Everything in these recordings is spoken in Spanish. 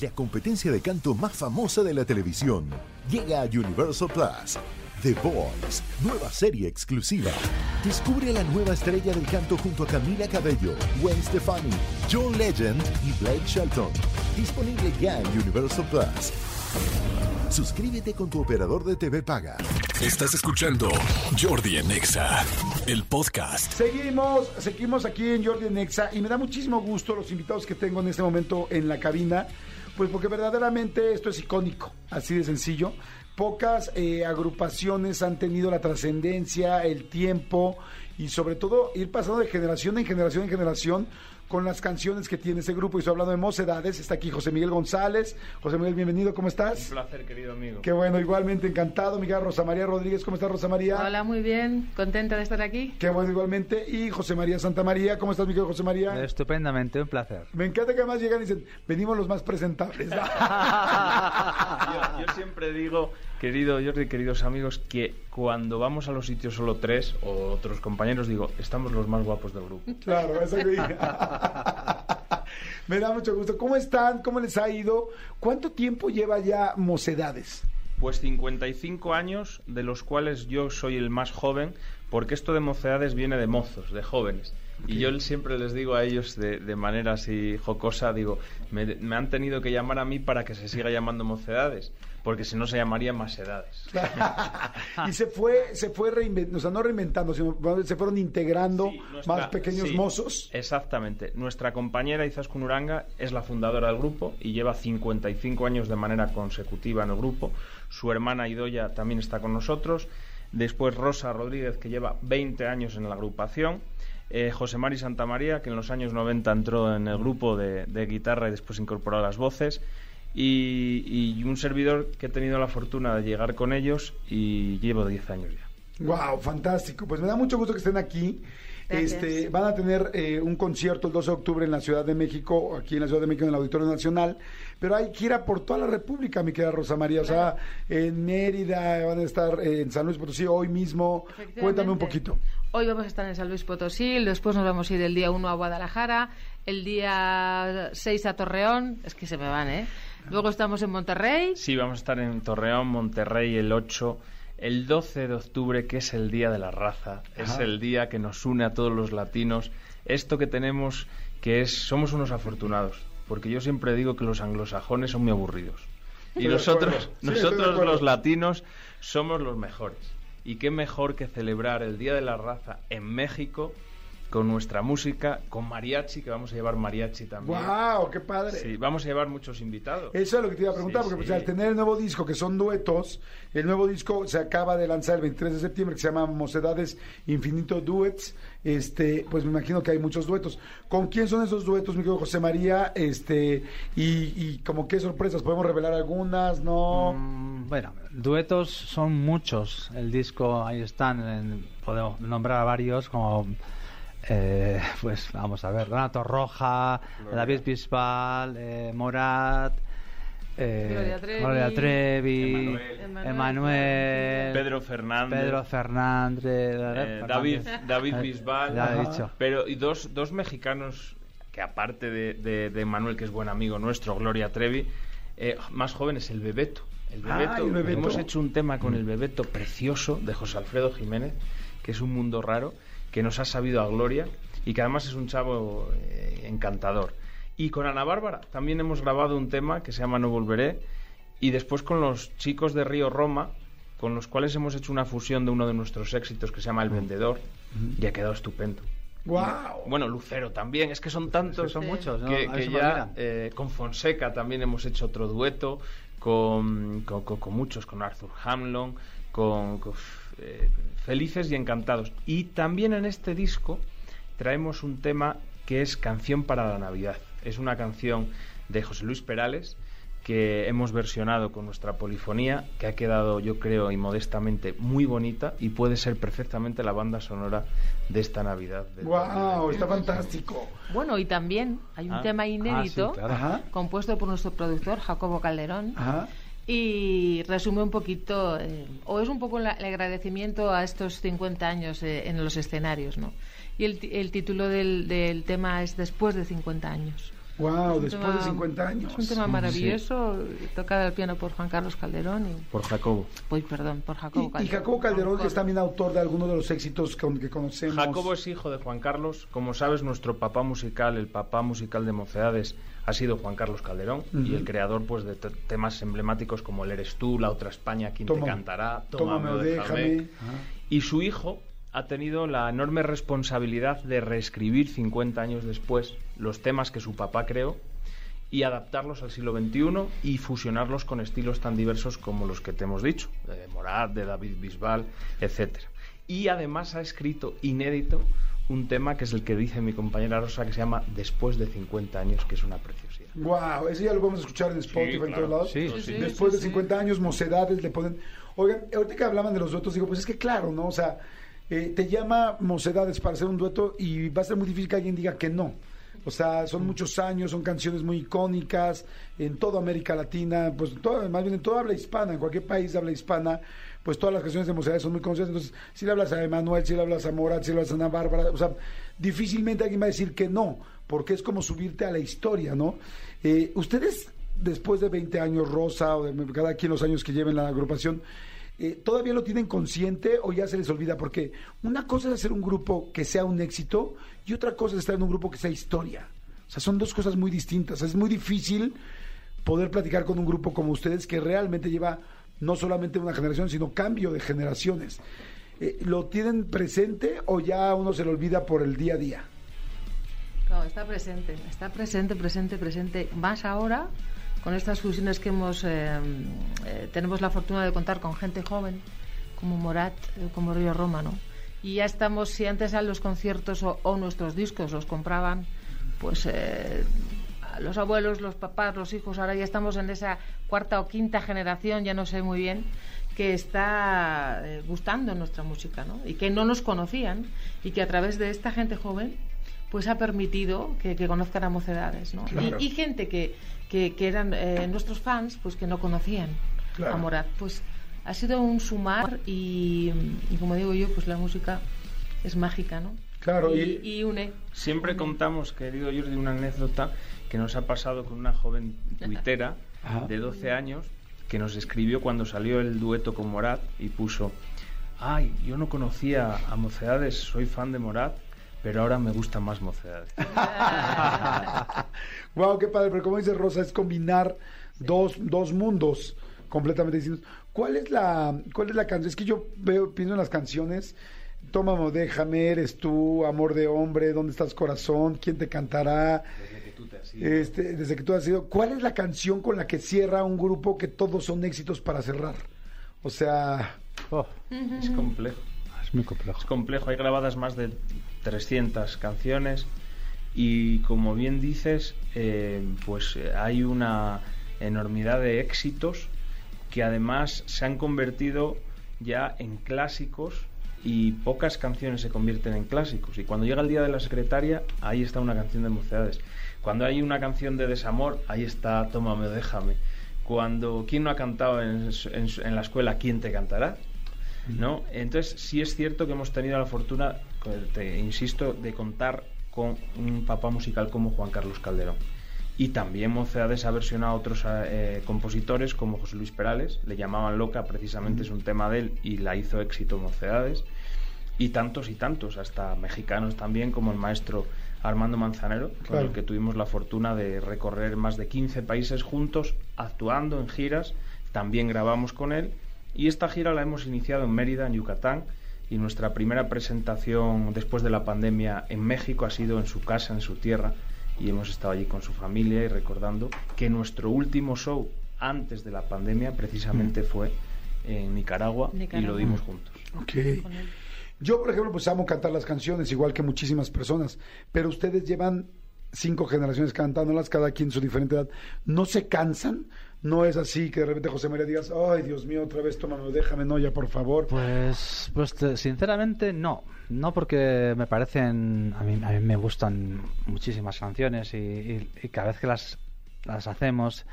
la competencia de canto más famosa de la televisión, llega a Universal Plus. The Voice, nueva serie exclusiva. Descubre a la nueva estrella del canto junto a Camila Cabello, Gwen Stefani, John Legend y Blake Shelton. Disponible ya en Universal Plus. Suscríbete con tu operador de TV Paga. Estás escuchando Jordi en Exa, el podcast. Seguimos, seguimos aquí en Jordi Nexa y me da muchísimo gusto los invitados que tengo en este momento en la cabina, pues porque verdaderamente esto es icónico, así de sencillo. Pocas eh, agrupaciones han tenido la trascendencia, el tiempo y sobre todo ir pasando de generación en generación en generación con las canciones que tiene ese grupo. Y estoy hablando de Mocedades. Está aquí José Miguel González. José Miguel, bienvenido. ¿Cómo estás? Un placer, querido amigo. Qué bueno, igualmente encantado. Miguel Rosa María Rodríguez. ¿Cómo estás, Rosa María? Hola, muy bien. Contenta de estar aquí. Qué bueno, igualmente. Y José María Santa María. ¿Cómo estás, Miguel José María? Estupendamente, un placer. Me encanta que además llegan y dicen, venimos los más presentables. yo, yo siempre digo, querido Jordi, queridos amigos, que cuando vamos a los sitios solo tres o otros compañeros, digo, estamos los más guapos del grupo. Claro, eso que Me da mucho gusto. ¿Cómo están? ¿Cómo les ha ido? ¿Cuánto tiempo lleva ya Mocedades? Pues 55 años, de los cuales yo soy el más joven, porque esto de mocedades viene de mozos, de jóvenes. Y yo siempre les digo a ellos de, de manera así jocosa, digo, me, me, han tenido que llamar a mí para que se siga llamando mocedades, porque si no se llamaría más edades. y se fue, se fue reinventando, o sea, no reinventando, sino se fueron integrando sí, nuestra, más pequeños sí, mozos. Exactamente. Nuestra compañera Izaskun Uranga es la fundadora del grupo y lleva 55 años de manera consecutiva en el grupo. Su hermana Idoya también está con nosotros. Después Rosa Rodríguez, que lleva 20 años en la agrupación eh, José Mari Santa María, que en los años 90 entró en el grupo de, de guitarra y después incorporó las voces, y, y, un servidor que he tenido la fortuna de llegar con ellos y llevo 10 años ya. ¡Wow! Fantástico. Pues me da mucho gusto que estén aquí. Este, van a tener eh, un concierto el 12 de octubre en la Ciudad de México, aquí en la Ciudad de México, en el Auditorio Nacional, pero hay que ir a por toda la República, mi querida Rosa María. O sea, en Mérida, van a estar en San Luis Potosí hoy mismo. Cuéntame un poquito. Hoy vamos a estar en San Luis Potosí, después nos vamos a ir el día 1 a Guadalajara, el día 6 a Torreón, es que se me van, ¿eh? Luego estamos en Monterrey. Sí, vamos a estar en Torreón, Monterrey el 8 el 12 de octubre, que es el Día de la Raza, Ajá. es el día que nos une a todos los latinos. Esto que tenemos, que es, somos unos afortunados, porque yo siempre digo que los anglosajones son muy aburridos. Y nosotros, sí, nosotros los latinos, somos los mejores. Y qué mejor que celebrar el Día de la Raza en México con nuestra música, con mariachi, que vamos a llevar mariachi también. ¡Wow! ¡Qué padre! Sí, vamos a llevar muchos invitados. Eso es lo que te iba a preguntar, Sí, porque sí. pues, al tener el nuevo disco, que son duetos, el nuevo disco se acaba de lanzar el 23 de septiembre, que se llama Mocedades Infinito Duets, este, pues me imagino que hay muchos duetos. ¿Con quién son esos duetos, mi querido José María? Este, y, y como qué sorpresas, ¿podemos revelar algunas? ¿No? Mm, bueno, duetos son muchos. El disco, ahí están, en- podemos nombrar a varios como... eh, pues vamos a ver, Renato Roja, David Bisbal, eh, Morat, eh, Gloria Trevi, Gloria Trevi, Emanuel. Emanuel, Pedro Fernández. Pedro Fernández, Eh, David, Fernández. David Bisbal. ya he Ajá. dicho. Pero, y dos, dos mexicanos que aparte de, de, de Manuel, que es buen amigo nuestro, Gloria Trevi, eh, más jóvenes, el Bebeto. El Ah, Bebeto. el Bebeto. Hemos hecho un tema con el Bebeto precioso de José Alfredo Jiménez, que es un mundo raro, que nos ha sabido a Gloria y que además es un chavo eh, encantador. Y con Ana Bárbara también hemos grabado un tema que se llama No Volveré. Y después con los chicos de Río Roma, con los cuales hemos hecho una fusión de uno de nuestros éxitos que se llama El Vendedor, y ha quedado estupendo. ¡Wow! Bueno, Lucero también, es que son tantos. son muchos, ¿no? que, A que ya eh, con Fonseca también hemos hecho otro dueto, con, con, con- con muchos, con Arthur Hamlin, con, con, eh, Felices y Encantados. Y también en este disco traemos un tema que es Canción para la Navidad. Es una canción de José Luis Perales que hemos versionado con nuestra polifonía, que ha quedado, yo creo, y modestamente muy bonita y puede ser perfectamente la banda sonora de esta Navidad. del ¡Wow! 2020. Está fantástico. Bueno, y también hay un Ah. tema Ah, sí, inédito claro. Compuesto por nuestro productor Jacobo Calderón Ajá. Y resume un poquito, eh, o es un poco la- el agradecimiento a estos 50 años eh, en los escenarios, ¿no? Y el, el título del, del tema es Después de 50 años. Wow, después tema- de 50 años. Es un tema maravilloso, tocado al piano por Juan Carlos Calderón y... Por Jacobo. Uy, perdón, por Jacobo Y, y Calderón. Jacobo Calderón es también autor de algunos de los éxitos con- que conocemos. Jacobo es hijo de Juan Carlos. Como sabes, nuestro papá musical, el papá musical de Mocedades, ha sido Juan Carlos Calderón Ujú. y el creador pues de te- temas emblemáticos como El Eres tú, La Otra España, ¿Quién Toma- te cantará? Tómame o déjame. Ajá. Y su hijo ha tenido la enorme responsabilidad de reescribir 50 años después los temas que su papá creó y adaptarlos al siglo XXI y fusionarlos con estilos tan diversos como los que te hemos dicho, de Morat, de David Bisbal, etcétera. Y además ha escrito inédito un tema que es el que dice mi compañera Rosa que se llama Después de 50 años, que es una preciosidad. Wow, ese ya lo vamos a escuchar en Spotify en claro. todos lados. Sí, Sí, sí, Después sí, de sí. 50 años, mocedades le ponen. Oigan, ahorita que hablaban de los duetos, digo, pues es que claro, ¿no? O sea, eh, te llama mocedades para hacer un dueto y va a ser muy difícil que alguien diga que no. O sea, son muchos años, son canciones muy icónicas en toda América Latina, pues toda, más bien en toda habla hispana, en cualquier país de habla hispana, pues todas las canciones de mocedades son muy conocidas. Entonces, si le hablas a Emanuel, si le hablas a Morat, si le hablas a Ana Bárbara, o sea, difícilmente alguien va a decir que no, porque es como subirte a la historia, ¿no? Eh, Ustedes, después de 20 años, Rosa, o de cada quien los años que lleven la agrupación, eh, ¿todavía lo tienen consciente o ya se les olvida? Porque una cosa es hacer un grupo que sea un éxito y otra cosa es estar en un grupo que sea historia. O sea, son dos cosas muy distintas. Es muy difícil poder platicar con un grupo como ustedes que realmente lleva no solamente una generación, sino cambio de generaciones. Eh, ¿Lo tienen presente o ya uno se lo olvida por el día a día? No, está presente, está presente, presente, presente. Más ahora, con estas fusiones que hemos, eh, eh, tenemos la fortuna de contar con gente joven, como Morat, eh, como Río Roma, ¿no? Y ya estamos, si antes a los conciertos o, o nuestros discos los compraban, pues eh, los abuelos, los papás, los hijos, ahora ya estamos en esa cuarta o quinta generación, ya no sé muy bien, que está eh, gustando nuestra música, ¿no? Y que no nos conocían y que a través de esta gente joven pues ha permitido que, que conozcan a mocedades, ¿no? Claro. Y, y gente que, que, que eran eh, nuestros fans, pues que no conocían Claro. a Morat. Pues ha sido un sumar y, y como digo yo, pues la música es mágica, ¿no? Claro, y, y- y une. Siempre contamos, querido Jordi, una anécdota que nos ha pasado con una joven tuitera Ajá. de 12 años que nos escribió cuando salió el dueto con Morat y puso, ay, yo no conocía a Mocedades, soy fan de Morat, pero ahora me gusta más Mocedades. wow, qué padre, pero como dice Rosa, es combinar dos, dos mundos completamente distintos. ¿Cuál es la, cuál es la canción? Es que yo veo, pienso en las canciones, Tómame o déjame, eres tú, amor de hombre, ¿dónde estás corazón? ¿Quién te cantará? Este, desde que tú has sido. ¿Cuál es la canción con la que cierra un grupo que todos son éxitos para cerrar? O sea, Oh, Es complejo. es muy complejo. Es complejo, hay grabadas más de 300 canciones y como bien dices, eh, pues eh, hay una enormidad de éxitos que además se han convertido ya en clásicos y pocas canciones se convierten en clásicos. Y cuando llega el Día de la Secretaria, ahí está una canción de Mocedades. Cuando hay una canción de desamor, ahí está Tómame o déjame. Cuando, ¿quién no ha cantado en, en- la escuela? ¿Quién te cantará? ¿no? Entonces, sí es cierto que hemos tenido la fortuna, te insisto, de contar con un papá musical como Juan Carlos Calderón. Y también Mocedades ha versionado a otros eh, compositores como José Luis Perales, le llamaban Loca, precisamente es un tema de él y la hizo éxito Mocedades. Y tantos y tantos, hasta mexicanos también, como el maestro Armando Manzanero, con el que tuvimos la fortuna de recorrer más de 15 países juntos, actuando en giras. También grabamos con él. Y esta gira la hemos iniciado en Mérida, en Yucatán. Y nuestra primera presentación después de la pandemia en México ha sido en su casa, en su tierra. Y hemos estado allí con su familia y recordando que nuestro último show antes de la pandemia precisamente fue en Nicaragua, y lo dimos juntos. ok. Con él. Yo, por ejemplo, pues amo cantar las canciones, igual que muchísimas personas, pero ustedes llevan cinco generaciones cantándolas, cada quien su diferente edad. ¿No se cansan? No es así que de repente José María digas, ay, Dios mío, otra vez tómame, déjame, no, ya, por favor. Pues, pues te- sinceramente no. No porque me parecen, a mí, a mí me gustan muchísimas canciones y, y- y cada vez que las, las hacemos,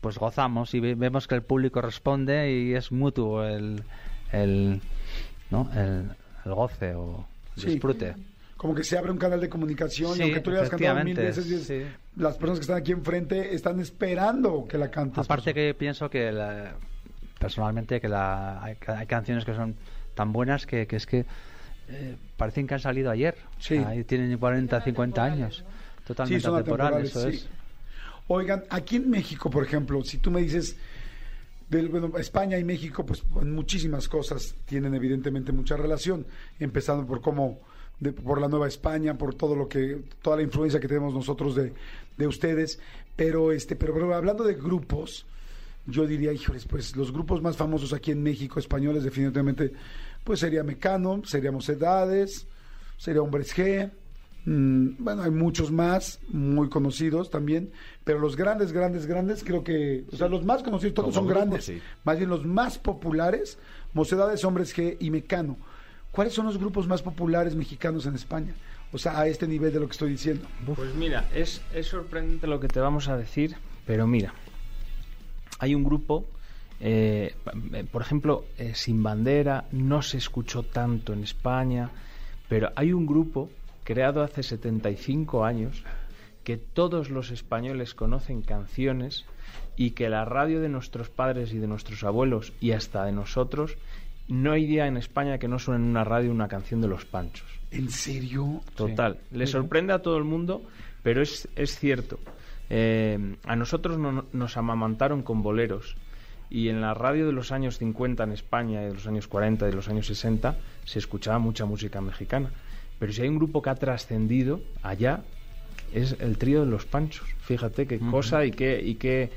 pues gozamos y ve- vemos que el público responde y es mutuo el, el, ¿no? el, el goce o el Sí. disfrute. Como que se abre un canal de comunicación Sí, y aunque tú le hayas cantado mil veces, sí. las personas que están aquí enfrente están esperando que la cantes. Aparte que pienso que la- personalmente que la, hay, hay canciones que son tan buenas que, que es que eh, parecen que han salido ayer. Sí. Ahí tienen 40, 50 años. Totalmente Sí, son atemporales, eso es. Oigan, aquí en México, por ejemplo, si tú me dices, bueno, España y México, pues en muchísimas cosas tienen evidentemente mucha relación, empezando por cómo, de- por la Nueva España, por todo lo que, toda la influencia que tenemos nosotros de, de ustedes, pero este, pero, pero hablando de grupos, yo diría, híjoles, pues los grupos más famosos aquí en México, españoles, definitivamente, pues sería Mecano, sería Mocedades, sería Hombres G, mm, bueno, hay muchos más, muy conocidos también, pero los grandes, grandes, grandes, creo que, o sea, los más conocidos todos Como son grupo, grandes, sí. más bien los más populares, Mocedades, Hombres G y Mecano. ¿Cuáles son los grupos más populares mexicanos en España? O sea, a este nivel de lo que estoy diciendo. Pues mira, es, es sorprendente lo que te vamos a decir, pero mira, hay un grupo, eh, por ejemplo, eh, Sin Bandera, no se escuchó tanto en España, pero hay un grupo creado hace 75 años que todos los españoles conocen canciones y que la radio de nuestros padres y de nuestros abuelos y hasta de nosotros, no hay día en España que no suene en una radio una canción de los Panchos. ¿En serio? Total. Le sorprende a todo el mundo, pero es, es cierto. Eh, a nosotros no- nos amamantaron con boleros y en la radio de los años 50 en España, de los años 40 y de los años 60, se escuchaba mucha música mexicana. Pero si hay un grupo que ha trascendido allá, es el trío de los Panchos. Fíjate qué cosa y qué, y qué...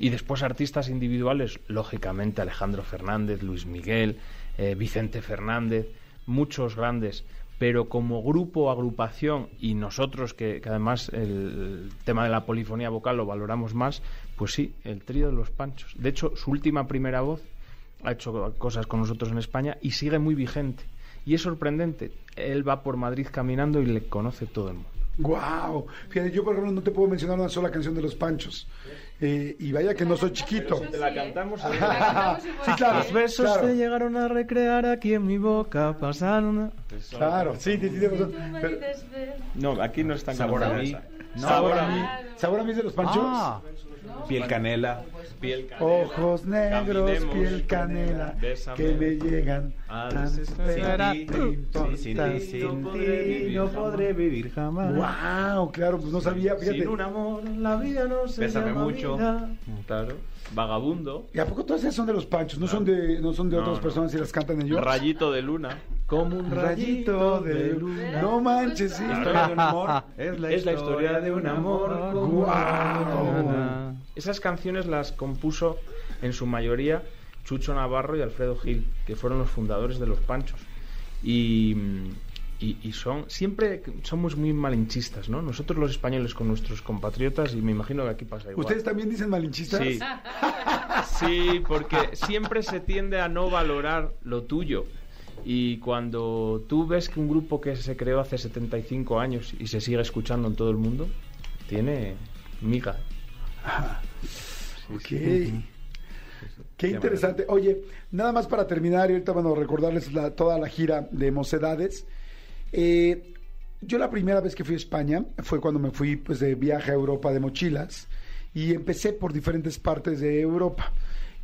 Y después artistas individuales, lógicamente Alejandro Fernández, Luis Miguel, eh, Vicente Fernández, muchos grandes. Pero como grupo, agrupación, y nosotros que, que además el tema de la polifonía vocal lo valoramos más, pues sí, el trío de los Panchos. De hecho, su última primera voz ha hecho cosas con nosotros en España y sigue muy vigente. Y es sorprendente. Él va por Madrid caminando y le conoce todo el mundo. Wow. Fíjate, yo por ejemplo no te puedo mencionar una sola canción de los Panchos. Eh, y vaya que no soy chiquito. la cantamos. sí, claro. Los besos claro. te llegaron a recrear aquí en mi boca, pasaron a... Claro, sí, sí, sí, razón. Pero- No, aquí no están Sabor a mí. esa. ¿Sabor a mí? ¿Sabor a mí es de los Panchos? Ah, Piel canela. Piel canela, Ojos negros, piel canela, bésame. que me llegan A tan desesperar. sin ti, sin ti, no podré vivir jamás. Wow, claro, pues no sabía, fíjate. Sin un amor, la vida no se Bésame llama mucho. vida. Claro. Vagabundo. ¿Y a poco todas esas son de los Panchos? ¿No son de, no son de No, otras no. personas y las cantan ellos? Rayito de luna. Como un Rayito de luna. No manches, sí. La historia de un amor es la, Es la historia de un amor. Guau. Esas canciones las compuso en su mayoría Chucho Navarro y Alfredo Gil, que fueron los fundadores de Los Panchos. Y, y- y son siempre somos muy malinchistas, ¿no? Nosotros los españoles con nuestros compatriotas y me imagino que aquí pasa igual. ¿Ustedes también dicen malinchistas? Sí. Sí, porque siempre se tiende a no valorar lo tuyo. Y cuando tú ves que un grupo que se creó hace 75 años y se sigue escuchando en todo el mundo, tiene miga. Ok. Qué interesante. Oye, nada más para terminar, y ahorita bueno, recordarles la- toda la gira de Mocedades. Eh, yo la primera vez que fui a España fue cuando me fui pues de viaje a Europa de mochilas y empecé por diferentes partes de Europa.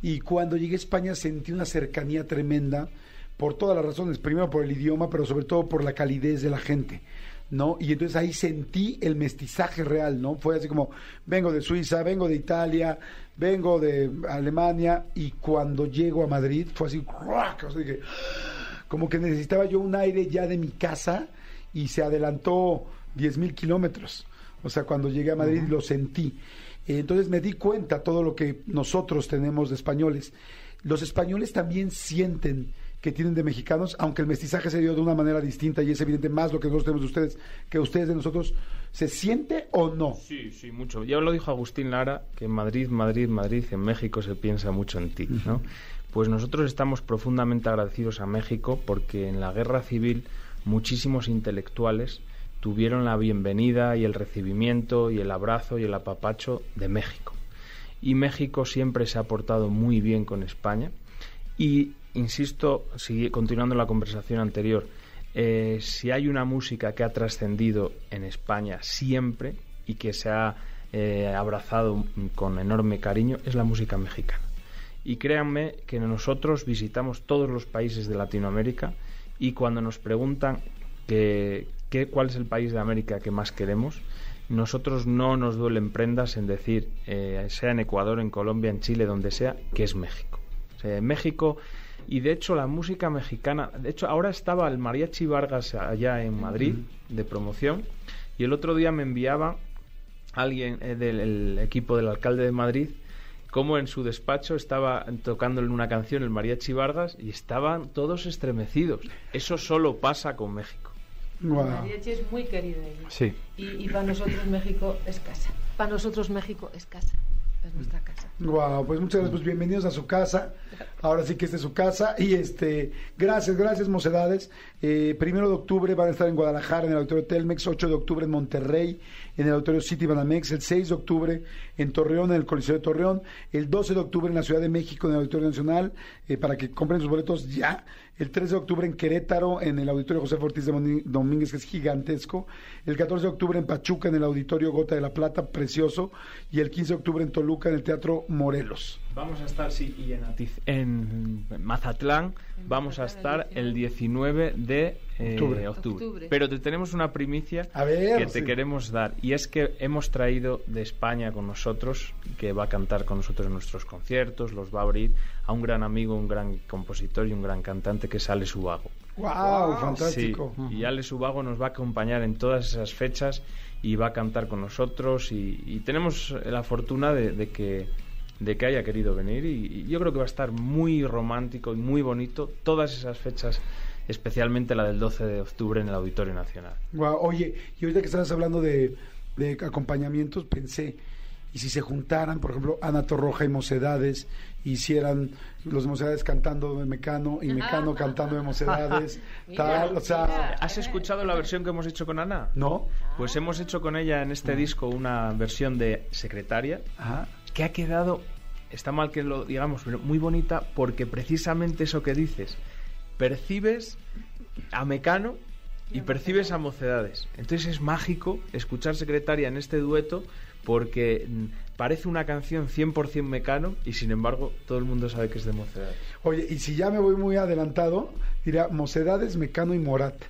Y cuando llegué a España sentí una cercanía tremenda por todas las razones. Primero por el idioma, pero sobre todo por la calidez de la gente. ¿No? Y entonces ahí sentí el mestizaje real, ¿no? Fue así como, vengo de Suiza, vengo de Italia, vengo de Alemania, y cuando llego a Madrid fue así, ¡ruac! O sea, dije, como que necesitaba yo un aire ya de mi casa y se adelantó 10 mil kilómetros. O sea, cuando llegué a Madrid lo sentí. Entonces me di cuenta todo lo que nosotros tenemos de españoles. Los españoles también sienten que tienen de mexicanos, aunque el mestizaje se dio de una manera distinta y es evidente más lo que nosotros tenemos de ustedes que ustedes de nosotros, ¿se siente o no? Sí, sí, mucho. Ya lo dijo Agustín Lara, que en Madrid, Madrid, Madrid, en México se piensa mucho en ti, ¿no? Pues nosotros estamos profundamente agradecidos a México porque en la guerra civil muchísimos intelectuales tuvieron la bienvenida y el recibimiento y el abrazo y el apapacho de México. Y México siempre se ha portado muy bien con España y, insisto, continuando la conversación anterior, eh, si hay una música que ha trascendido en España siempre y que se ha eh, abrazado con enorme cariño, es la música mexicana. Y créanme que nosotros visitamos todos los países de Latinoamérica y cuando nos preguntan que, que- cuál es el país de América que más queremos, nosotros no nos duelen prendas en decir, eh, sea en Ecuador, en Colombia, en Chile, donde sea, que es México. México, y de hecho la música mexicana, de hecho ahora estaba el Mariachi Vargas allá en Madrid de promoción, y el otro día me enviaba alguien eh, del el equipo del alcalde de Madrid como en su despacho estaba tocándole una canción el Mariachi Vargas y estaban todos estremecidos. Eso solo pasa con México. Mariachi es muy querido allí. Sí. Y, y para nosotros México es casa. Para nosotros México es casa. Es nuestra casa. Wow, pues muchas gracias, pues bienvenidos a su casa. Ahora sí que esta es su casa. Y este, gracias, gracias, mocedades. Eh, primero de octubre van a estar en Guadalajara, en el Auditorio Telmex, 8 de octubre en Monterrey, en el Auditorio City Banamex, el 6 de octubre en Torreón, en el Coliseo de Torreón, el 12 de octubre en la Ciudad de México, en el Auditorio Nacional, eh, para que compren sus boletos ya. El 13 de octubre en Querétaro, en el Auditorio José Ortiz de Domínguez, que es gigantesco. El 14 de octubre en Pachuca, en el Auditorio Gota de la Plata, precioso. Y el 15 de octubre en Toluca, en el Teatro Morelos. Vamos a estar, sí, y en, Atiz- en Mazatlán vamos a estar el 19 de eh, Octubre. octubre. Octubre. Pero te tenemos una primicia A ver, que te sí. queremos dar. Y es que hemos traído de España con nosotros, que va a cantar con nosotros en nuestros conciertos, los va a abrir, a un gran amigo, un gran compositor y un gran cantante que es Ale Subago. ¡Wow! fantástico. Sí, y Ale Subago nos va a acompañar en todas esas fechas y va a cantar con nosotros y, y tenemos la fortuna de, de que de que haya querido venir y, y yo creo que va a estar muy romántico y muy bonito todas esas fechas, especialmente la del 12 de octubre en el Auditorio Nacional. Guau, Oye, y ahorita que estabas hablando de, de acompañamientos, pensé, y si se juntaran, por ejemplo, Ana Torroja y Mocedades, hicieran los de Mocedades cantando de Mecano y Mecano cantando de Mocedades, tal, o sea, ¿Has escuchado la versión que hemos hecho con Ana? ¿no? Pues hemos hecho con ella en este disco una versión de Secretaria Ajá. Que ha quedado, está mal que lo digamos, pero muy bonita porque precisamente eso que dices, percibes a Mecano y percibes a Mocedades. Entonces es mágico escuchar Secretaria en este dueto porque mm, parece una canción 100% Mecano y sin embargo todo el mundo sabe que es de Mocedades. Oye, y si ya me voy muy adelantado, diría Mocedades, Mecano y Morat.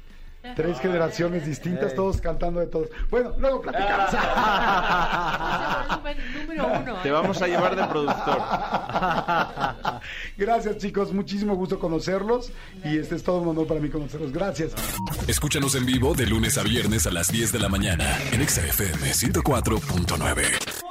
Tres generaciones distintas, todos cantando de todos. Bueno, luego platicamos. número uno. Te ¿eh? vamos a llevar de productor. Gracias, chicos. Muchísimo gusto conocerlos. Y este es todo un honor para mí conocerlos. Gracias. Escúchanos en vivo de lunes a viernes a las 10 de la mañana en Exa FM 104.9.